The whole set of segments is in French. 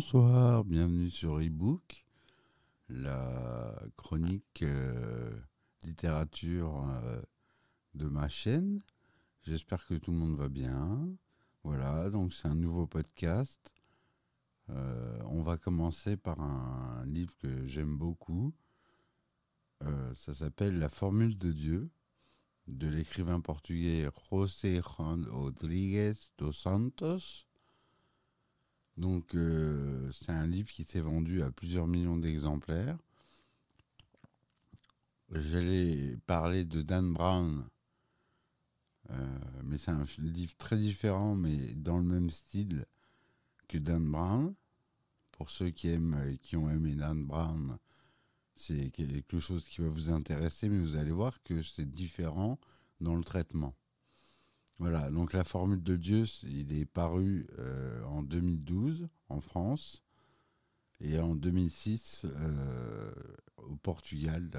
Bonsoir, bienvenue sur ebook, la chronique euh, littérature euh, de ma chaîne. J'espère que tout le monde va bien. Voilà, donc c'est un nouveau podcast. Euh, on va commencer par un livre que j'aime beaucoup. ça s'appelle La formule de Dieu de l'écrivain portugais José Juan Rodrigues dos Santos. Donc, euh, c'est un livre qui s'est vendu à plusieurs millions d'exemplaires. J'allais parler de Dan Brown, euh, mais c'est un livre très différent, mais dans le même style que Dan Brown. Pour ceux qui aiment, qui ont aimé Dan Brown, c'est quelque chose qui va vous intéresser, mais vous allez voir que c'est différent dans le traitement. Voilà, donc la formule de Dieu, il est paru euh, en 2012 en France et en 2006 euh, au Portugal,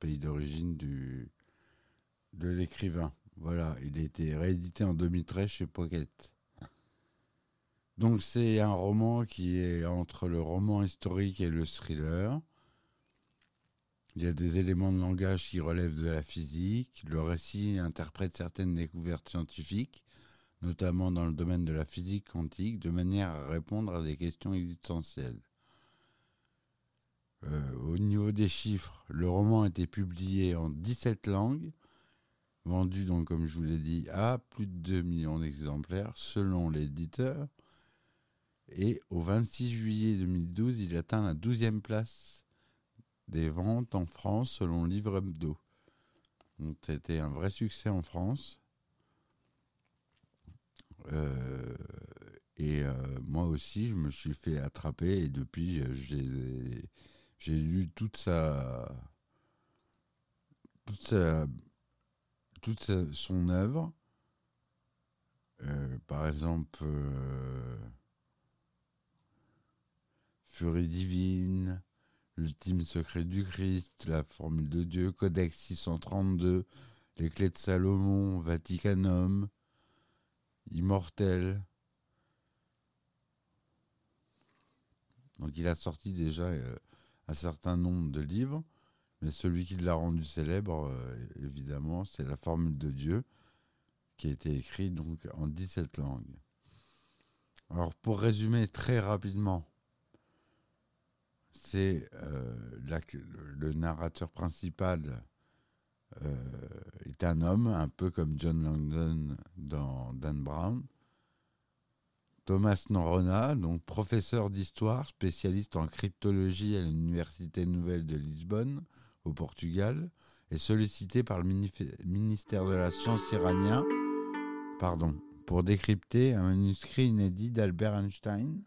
pays d'origine de l'écrivain. Voilà, il a été réédité en 2013 chez Pocket. Donc c'est un roman qui est entre le roman historique et le thriller. Il y a des éléments de langage qui relèvent de la physique. Le récit interprète certaines découvertes scientifiques, notamment dans le domaine de la physique quantique, de manière à répondre à des questions existentielles. Euh, au niveau des chiffres, le roman a été publié en 17 langues, vendu donc comme je vous l'ai dit à plus de 2 millions d'exemplaires selon l'éditeur. Et au 26 juillet 2012, il atteint la 12e place des ventes en France selon Livre Hebdo. C'était un vrai succès en France. Euh, et euh, moi aussi, je me suis fait attraper et depuis, j'ai lu toute sa, toute son œuvre. Euh, par exemple, Furie divine, L'ultime secret du Christ, la formule de Dieu, Codex 632, les clés de Salomon, Vaticanum, Immortel. Donc il a sorti déjà euh, un certain nombre de livres, mais celui qui l'a rendu célèbre, euh, évidemment, c'est la formule de Dieu, qui a été écrit donc en 17 langues. Alors pour résumer très rapidement, euh, le, narrateur principal euh, est un homme, un peu comme John Langdon dans Dan Brown. Thomas Norona, donc professeur d'histoire, spécialiste en cryptologie à l'Université Nouvelle de Lisbonne, au Portugal, est sollicité par le ministère de la Science iranien pardon, pour décrypter un manuscrit inédit d'Albert Einstein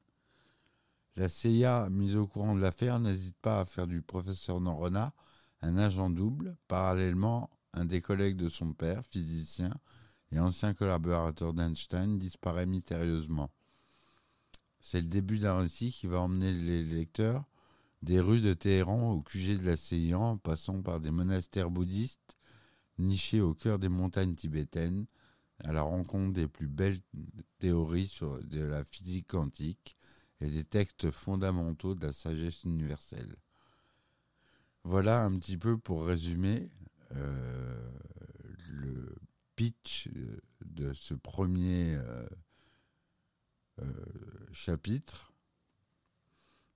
la CIA, mise au courant de l'affaire, n'hésite pas à faire du professeur Norona un agent double. Parallèlement, un des collègues de son père, physicien et ancien collaborateur d'Einstein, disparaît mystérieusement. C'est le début d'un récit qui va emmener les lecteurs des rues de Téhéran au QG de la CIA, en passant par des monastères bouddhistes nichés au cœur des montagnes tibétaines, à la rencontre des plus belles théories de la physique quantique, et des textes fondamentaux de la sagesse universelle. Voilà un petit peu pour résumer euh, le pitch de ce premier euh, euh, chapitre.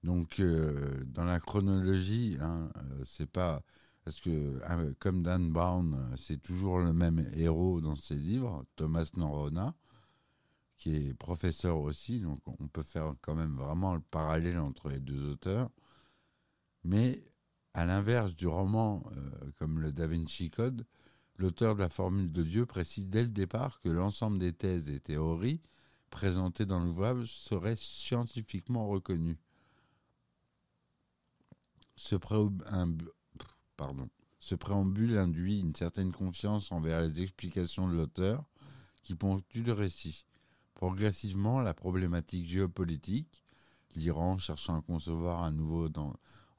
Donc, dans la chronologie, hein, c'est pas parce que comme Dan Brown, c'est toujours le même héros dans ses livres, Thomas Norona qui est professeur aussi, donc on peut faire quand même vraiment le parallèle entre les deux auteurs. Mais à l'inverse du roman euh, comme le Da Vinci Code, l'auteur de la formule de Dieu précise dès le départ que l'ensemble des thèses et théories présentées dans l'ouvrage seraient scientifiquement reconnues. Ce, ce préambule induit une certaine confiance envers les explications de l'auteur qui ponctuent le récit. Progressivement, la problématique géopolitique, l'Iran cherchant à concevoir un nouveau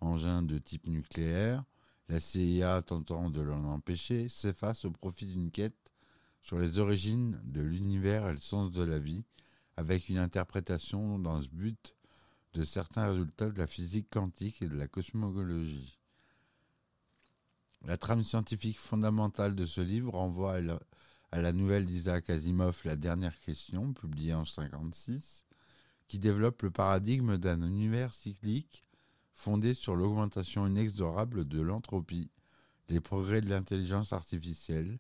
engin de type nucléaire, la CIA tentant de l'en empêcher, s'efface au profit d'une quête sur les origines de l'univers et le sens de la vie, avec une interprétation dans ce but de certains résultats de la physique quantique et de la cosmologie. La trame scientifique fondamentale de ce livre renvoie à la, nouvelle d'Isaac Asimov La dernière question, publiée en 1956, qui développe le paradigme d'un univers cyclique fondé sur l'augmentation inexorable de l'entropie, les progrès de l'intelligence artificielle,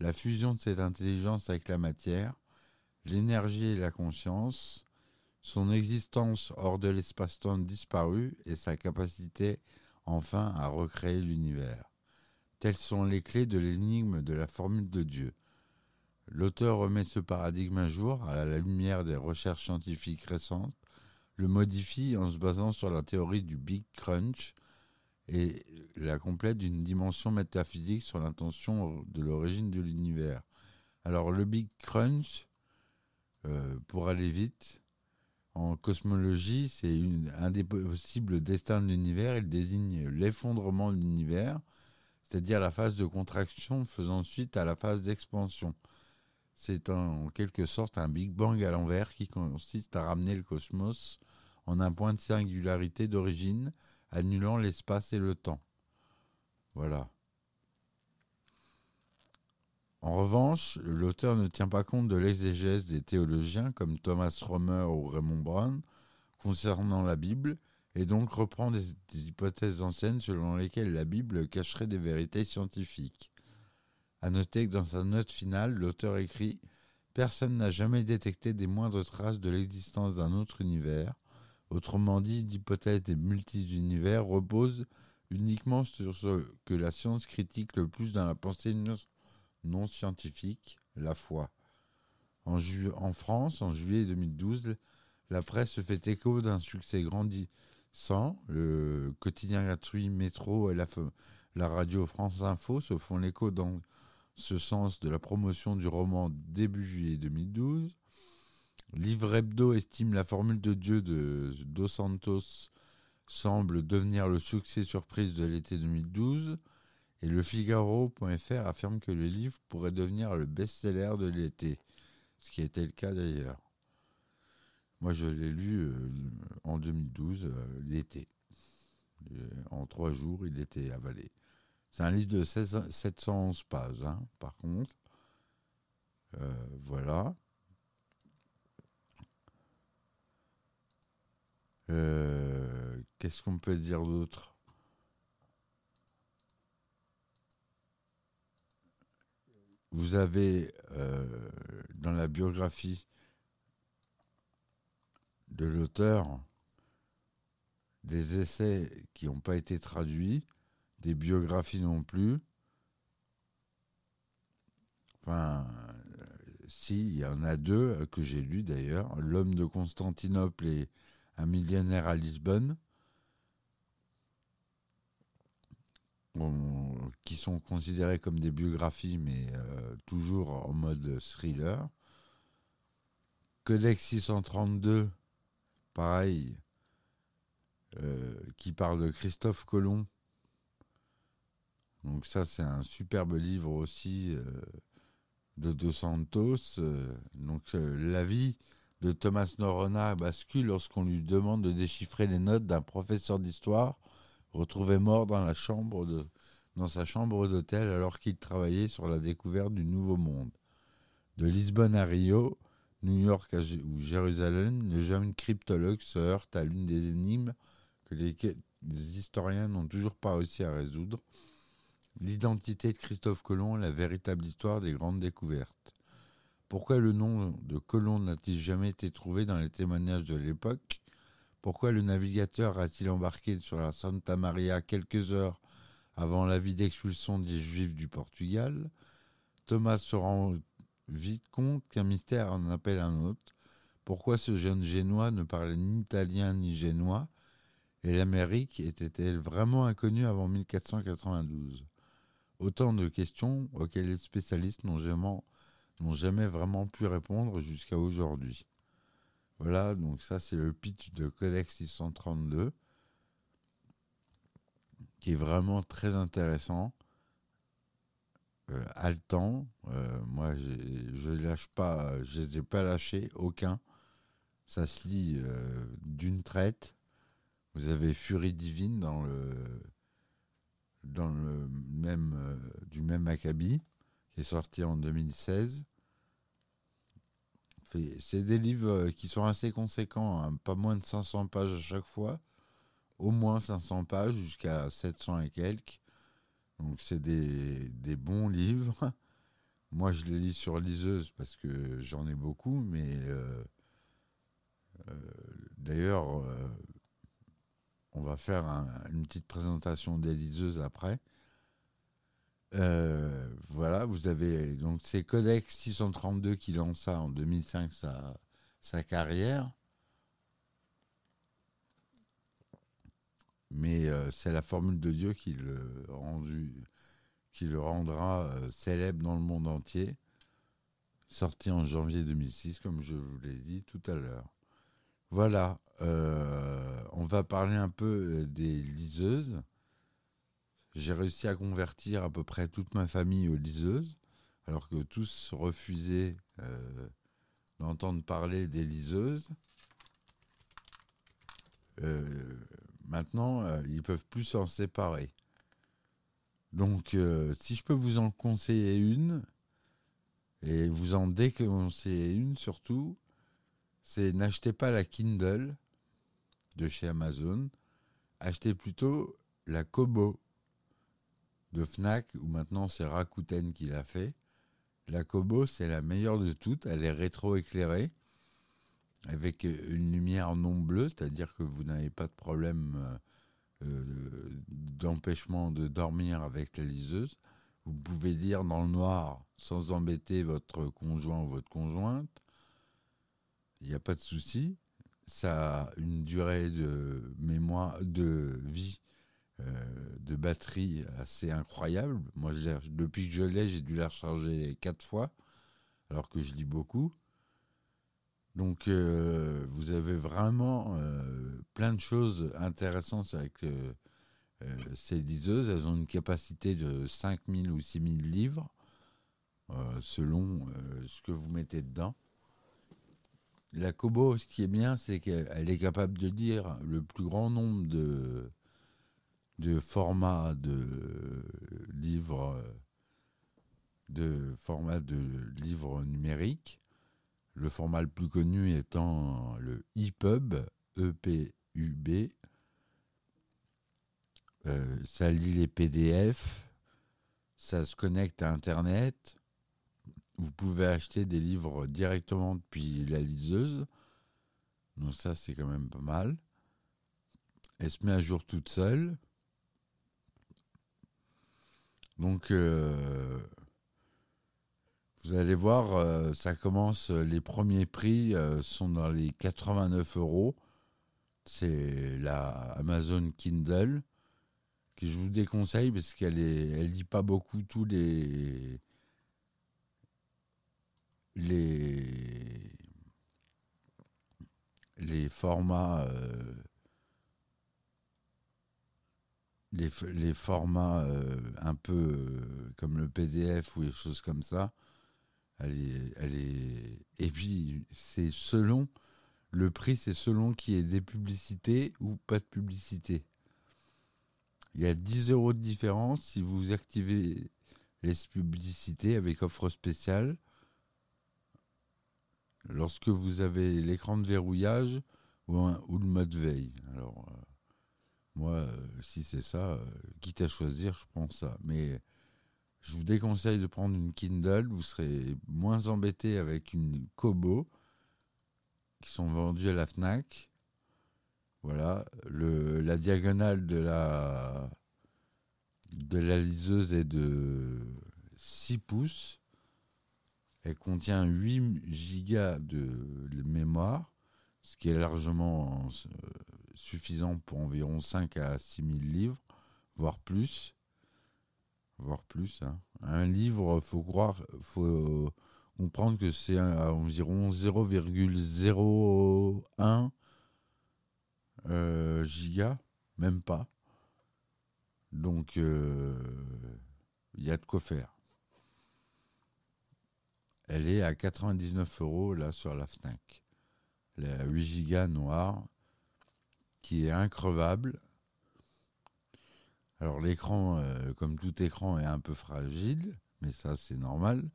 la fusion de cette intelligence avec la matière, l'énergie et la conscience, son existence hors de l'espace-temps disparu et sa capacité enfin à recréer l'univers. Telles sont les clés de l'énigme de la formule de Dieu. L'auteur remet ce paradigme un jour à la lumière des recherches scientifiques récentes, le modifie en se basant sur la théorie du Big Crunch et la complète d'une dimension métaphysique sur l'intention de l'origine de l'univers. Alors le Big Crunch, euh, pour aller vite, en cosmologie, c'est un des possibles destins de l'univers. Il désigne l'effondrement de l'univers, c'est-à-dire la phase de contraction faisant suite à la phase d'expansion. C'est en quelque sorte un Big Bang à l'envers qui consiste à ramener le cosmos en un point de singularité d'origine, annulant l'espace et le temps. Voilà. En revanche, l'auteur ne tient pas compte de l'exégèse des théologiens comme Thomas Romer ou Raymond Brown concernant la Bible, et donc reprend des, hypothèses anciennes selon lesquelles la Bible cacherait des vérités scientifiques. À noter que dans sa note finale, l'auteur écrit Personne n'a jamais détecté des moindres traces de l'existence d'un autre univers. Autrement dit, l'hypothèse des multi-univers repose uniquement sur ce que la science critique le plus dans la pensée non scientifique, la foi. En, France, en juillet 2012, la presse se fait écho d'un succès grandissant. Le quotidien gratuit Métro et la, la radio France Info se font l'écho dans ce sens de la promotion du roman début juillet 2012. Livre Hebdo estime la formule de Dieu de Dos Santos semble devenir le succès surprise de l'été 2012. Et le Figaro.fr affirme que le livre pourrait devenir le best-seller de l'été, ce qui était le cas d'ailleurs. Moi, je l'ai lu euh, en 2012, euh, l'été. Euh, en trois jours, il était avalé. C'est un livre de 711 pages, hein, par contre. voilà. Qu'est-ce qu'on peut dire d'autre? Vous avez euh, dans la biographie de l'auteur des essais qui n'ont pas été traduits, des biographies non plus. Enfin, si, il y en a deux que j'ai lus d'ailleurs. L'homme de Constantinople et un millionnaire à Lisbonne. qui sont considérés comme des biographies, mais euh, toujours en mode thriller. Codex 632, pareil, euh, qui parle de Christophe Colomb. Donc ça, c'est un superbe livre aussi euh, de Dos Santos. donc la vie de Thomas Norona bascule lorsqu'on lui demande de déchiffrer les notes d'un professeur d'histoire retrouvé mort dans, sa chambre d'hôtel alors qu'il travaillait sur la découverte du Nouveau Monde. De Lisbonne à Rio, New York ou Jérusalem, le jeune cryptologue se heurte à l'une des énigmes que les historiens n'ont toujours pas réussi à résoudre, l'identité de Christophe Colomb la véritable histoire des grandes découvertes. Pourquoi le nom de Colomb n'a-t-il jamais été trouvé dans les témoignages de l'époque? Pourquoi le navigateur a-t-il embarqué sur la Santa Maria quelques heures avant l'avis d'expulsion des Juifs du Portugal? Thomas se rend vite compte qu'un mystère en appelle un autre. Pourquoi ce jeune Génois ne parlait ni italien ni génois? Et l'Amérique était-elle vraiment inconnue avant 1492 Autant de questions auxquelles les spécialistes n'ont jamais, vraiment pu répondre jusqu'à aujourd'hui. Voilà, donc ça c'est le pitch de Codex 632 qui est vraiment très intéressant, euh, haletant. Euh, moi, je ne lâche pas, je les ai pas lâchés, aucun. Ça se lit euh, d'une traite. Vous avez Furie divine dans le dans le même euh, du même acabit qui est sorti en 2016. C'est des livres euh, qui sont assez conséquents, hein, pas moins de 500 pages à chaque fois, au moins 500 pages jusqu'à 700 et quelques. Donc c'est des, des, bons livres. Moi je les lis sur liseuse parce que j'en ai beaucoup, mais euh, d'ailleurs on va faire une petite présentation des liseuses après. Euh, voilà, vous avez donc c'est Codex 632 qui lance en 2005 sa, carrière. Mais euh, c'est la formule de Dieu qui le, rendu, qui le rendra euh, célèbre dans le monde entier. Sorti en janvier 2006, comme je vous l'ai dit tout à l'heure. Voilà, on va parler un peu des liseuses. J'ai réussi à convertir à peu près toute ma famille aux liseuses, alors que tous refusaient euh, d'entendre parler des liseuses. Euh, maintenant, euh, ils peuvent plus s'en séparer. Donc, si je peux vous en conseiller une, et vous en déconseiller une surtout, c'est n'achetez pas la Kindle de chez Amazon, achetez plutôt la Kobo de Fnac, où maintenant c'est Rakuten qui l'a fait. La Kobo, c'est la meilleure de toutes. Elle est rétro-éclairée, avec une lumière non bleue, c'est-à-dire que vous n'avez pas de problème euh, euh, d'empêchement de dormir avec la liseuse. Vous pouvez lire dans le noir sans embêter votre conjoint ou votre conjointe. Il n'y a pas de souci. Ça a une durée de mémoire, de vie euh, de batterie assez incroyable. Moi, depuis que je l'ai, j'ai dû la recharger quatre fois, alors que je lis beaucoup. Donc, euh, vous avez vraiment euh, plein de choses intéressantes avec ces liseuses. Elles ont une capacité de 5000 ou 6000 livres, selon ce que vous mettez dedans. La Kobo, ce qui est bien, c'est qu'elle est capable de lire le plus grand nombre de, de format de livres de format de livre numérique. Le format le plus connu étant le EPUB, E-P-U-B. Euh, ça lit les PDF, ça se connecte à Internet. Vous pouvez acheter des livres directement depuis la liseuse. Donc ça, c'est quand même pas mal. Elle se met à jour toute seule. Donc, euh, vous allez voir, euh, ça commence, les premiers prix euh, sont dans les 89 euros. C'est la Amazon Kindle que je vous déconseille parce qu'elle est, elle lit pas beaucoup tous les les les formats les, formats euh, un peu euh, comme le PDF ou les choses comme ça. Et puis, c'est selon. Le prix, c'est selon qu'il y des publicités ou pas de publicité. Il y a 10 euros de différence si vous activez les publicités avec offre spéciale. Lorsque vous avez l'écran de verrouillage ou, le mode veille. Alors. Euh, moi, euh, si c'est ça, euh, quitte à choisir, je prends ça. Mais je vous déconseille de prendre une Kindle. Vous serez moins embêté avec une Kobo qui sont vendues à la Fnac. Voilà, la diagonale de la, de la liseuse est de 6 pouces. Elle contient 8 gigas de mémoire, ce qui est largement euh, suffisant pour environ 5 à 6 000 livres, voire plus. Voire plus. Hein. Un livre, faut croire, faut comprendre que c'est environ 0,01 euh, giga, même pas. Donc, euh, il y a de quoi faire. Elle est à 99 euros là sur la FNAC. la 8 Go noire, qui est increvable. Alors l'écran, euh, comme tout écran, est un peu fragile, mais ça c'est normal.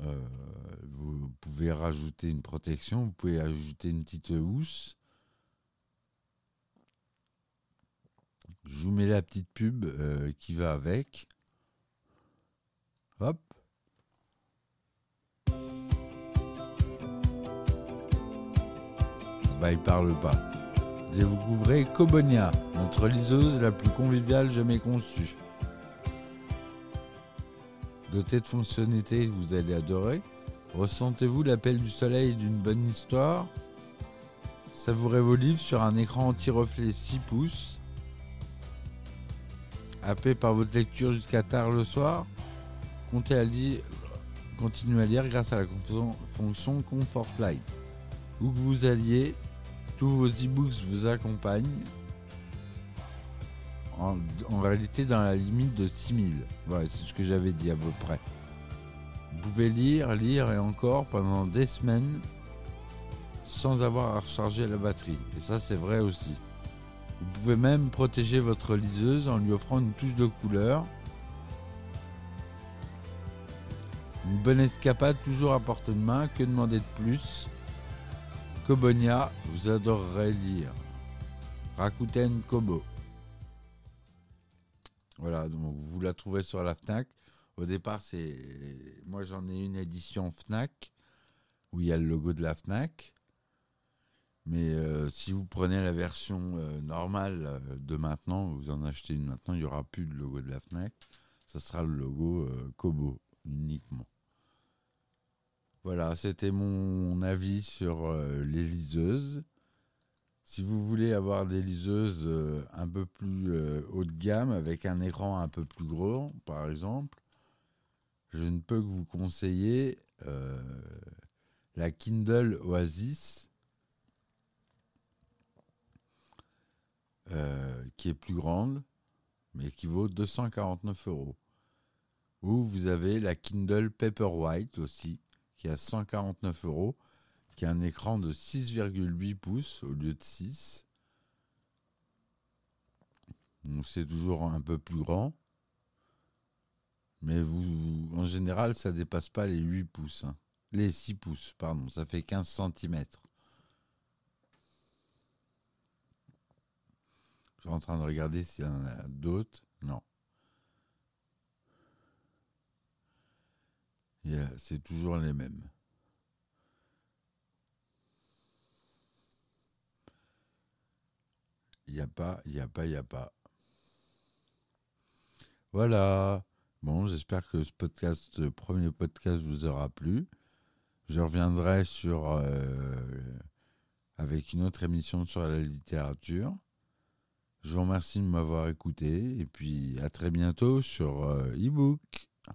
Euh, vous pouvez rajouter une protection, vous pouvez ajouter une petite housse. Je vous mets la petite pub euh, qui va avec. Hop. Bah, il parle pas. Et vous couvrez Cobonia, notre liseuse la plus conviviale jamais conçue. Dotée de fonctionnalités vous allez adorer, ressentez-vous l'appel du soleil d'une bonne histoire? Savourez vos livres sur un écran anti-reflet 6 pouces. Happé par votre lecture jusqu'à tard le soir, comptez à lire, continuez à lire grâce à la fonction Comfort Light. Où que vous alliez, tous vos e-books vous accompagnent. En, réalité, dans la limite de 6000. Voilà, c'est ce que j'avais dit à peu près. Vous pouvez lire, lire et encore pendant des semaines sans avoir à recharger la batterie. Et ça, c'est vrai aussi. Vous pouvez même protéger votre liseuse en lui offrant une touche de couleur. Une bonne escapade toujours à portée de main, que demander de plus? Kobonia, vous adorerez lire. Rakuten Kobo. Voilà, donc vous la trouvez sur la FNAC. Au départ, c'est moi j'en ai une édition FNAC où il y a le logo de la FNAC. Mais euh, si vous prenez la version euh, normale euh, de maintenant, vous en achetez une maintenant, il n'y aura plus de logo de la FNAC. Ça sera le logo Kobo uniquement. Voilà, c'était mon avis sur les liseuses. Si vous voulez avoir des liseuses un peu plus haut de gamme, avec un écran un peu plus gros, par exemple, je ne peux que vous conseiller la Kindle Oasis Euh, qui est plus grande, mais qui vaut 249 euros. Ou vous avez la Kindle Paperwhite aussi, qui a 149 euros, qui a un écran de 6,8 pouces au lieu de 6. Donc c'est toujours un peu plus grand. Mais vous, en général, ça dépasse pas les 8 pouces. Hein. Les 6 pouces, pardon. Ça fait 15 cm. Je suis en train de regarder s'il y en a d'autres. Non. C'est toujours les mêmes. Il n'y a pas, il n'y a pas, il n'y a pas. Voilà. Bon, j'espère que ce podcast, ce premier podcast vous aura plu. Je reviendrai sur euh, avec une autre émission sur la littérature. Je vous remercie de m'avoir écouté et puis à très bientôt sur euh, あ